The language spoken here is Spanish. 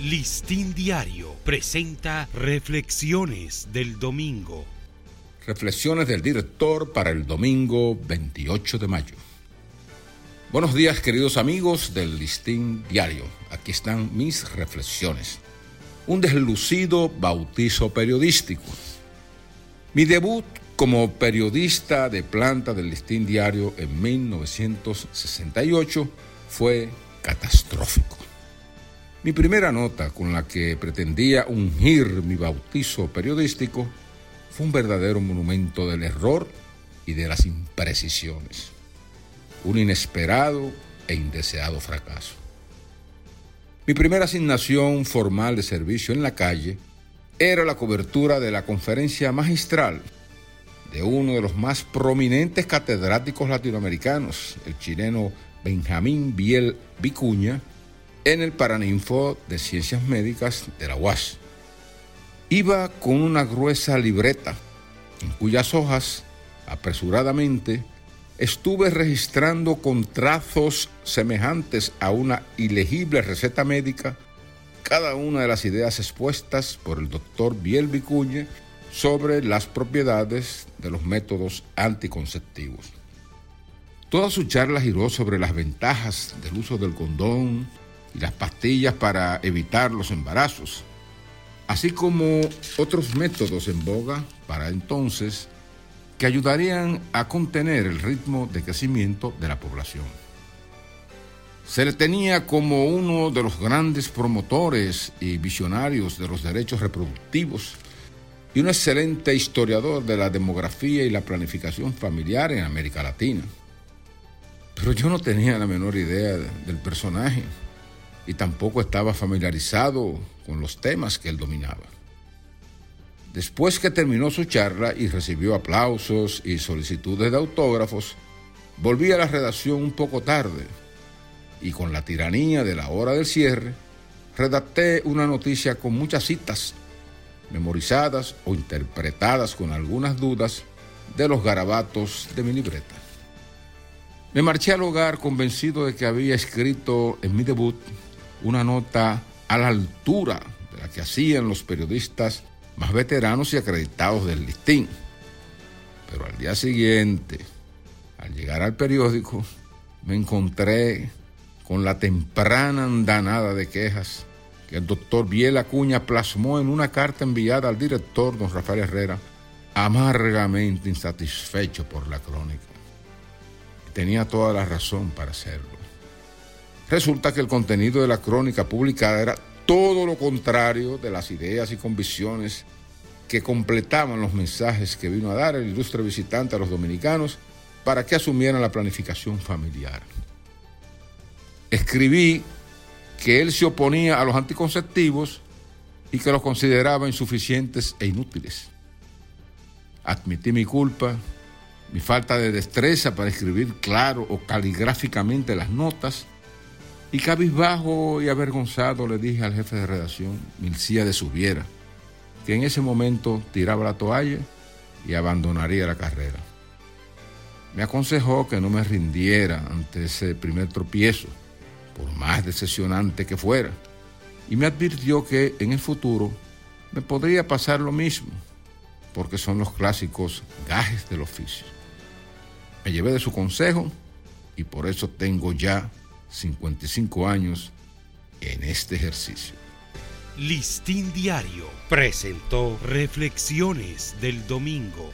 Listín Diario presenta Reflexiones del Domingo. Reflexiones del director para el domingo 28 de mayo. Buenos días queridos amigos del Listín Diario. Aquí están mis reflexiones. Un deslucido bautizo periodístico. Mi debut como periodista de planta del Listín Diario en 1968 fue catastrófico. Mi primera nota con la que pretendía ungir mi bautizo periodístico fue un verdadero monumento del error y de las imprecisiones. Un inesperado e indeseado fracaso. Mi primera asignación formal de servicio en la calle era la cobertura de la conferencia magistral de uno de los más prominentes catedráticos latinoamericanos, el chileno Benjamín Biel Vicuña, en el Paraninfo de Ciencias Médicas de la UAS. Iba con una gruesa libreta, en cuyas hojas, apresuradamente, estuve registrando con trazos semejantes a una ilegible receta médica cada una de las ideas expuestas por el doctor Biel Vicuña sobre las propiedades de los métodos anticonceptivos. Toda su charla giró sobre las ventajas del uso del condón, y las pastillas para evitar los embarazos, así como otros métodos en boga para entonces que ayudarían a contener el ritmo de crecimiento de la población. Se le tenía como uno de los grandes promotores y visionarios de los derechos reproductivos y un excelente historiador de la demografía y la planificación familiar en América Latina. Pero yo no tenía la menor idea del personaje y tampoco estaba familiarizado con los temas que él dominaba. Después que terminó su charla y recibió aplausos y solicitudes de autógrafos, volví a la redacción un poco tarde y con la tiranía de la hora del cierre, redacté una noticia con muchas citas, memorizadas o interpretadas con algunas dudas de los garabatos de mi libreta. Me marché al hogar convencido de que había escrito en mi debut una nota a la altura de la que hacían los periodistas más veteranos y acreditados del listín. Pero al día siguiente, al llegar al periódico, me encontré con la temprana andanada de quejas que el doctor Biel Acuña plasmó en una carta enviada al director, don Rafael Herrera, amargamente insatisfecho por la crónica. Tenía toda la razón para hacerlo. Resulta que el contenido de la crónica publicada era todo lo contrario de las ideas y convicciones que completaban los mensajes que vino a dar el ilustre visitante a los dominicanos para que asumieran la planificación familiar. Escribí que él se oponía a los anticonceptivos y que los consideraba insuficientes e inútiles. Admití mi culpa, mi falta de destreza para escribir claro o caligráficamente las notas y cabizbajo y avergonzado le dije al jefe de redacción, Milcía de Subiera, que en ese momento tiraba la toalla y abandonaría la carrera. Me aconsejó que no me rindiera ante ese primer tropiezo, por más decepcionante que fuera, y me advirtió que en el futuro me podría pasar lo mismo, porque son los clásicos gajes del oficio. Me llevé de su consejo y por eso tengo ya 55 años en este ejercicio. Listín Diario presentó Reflexiones del Domingo.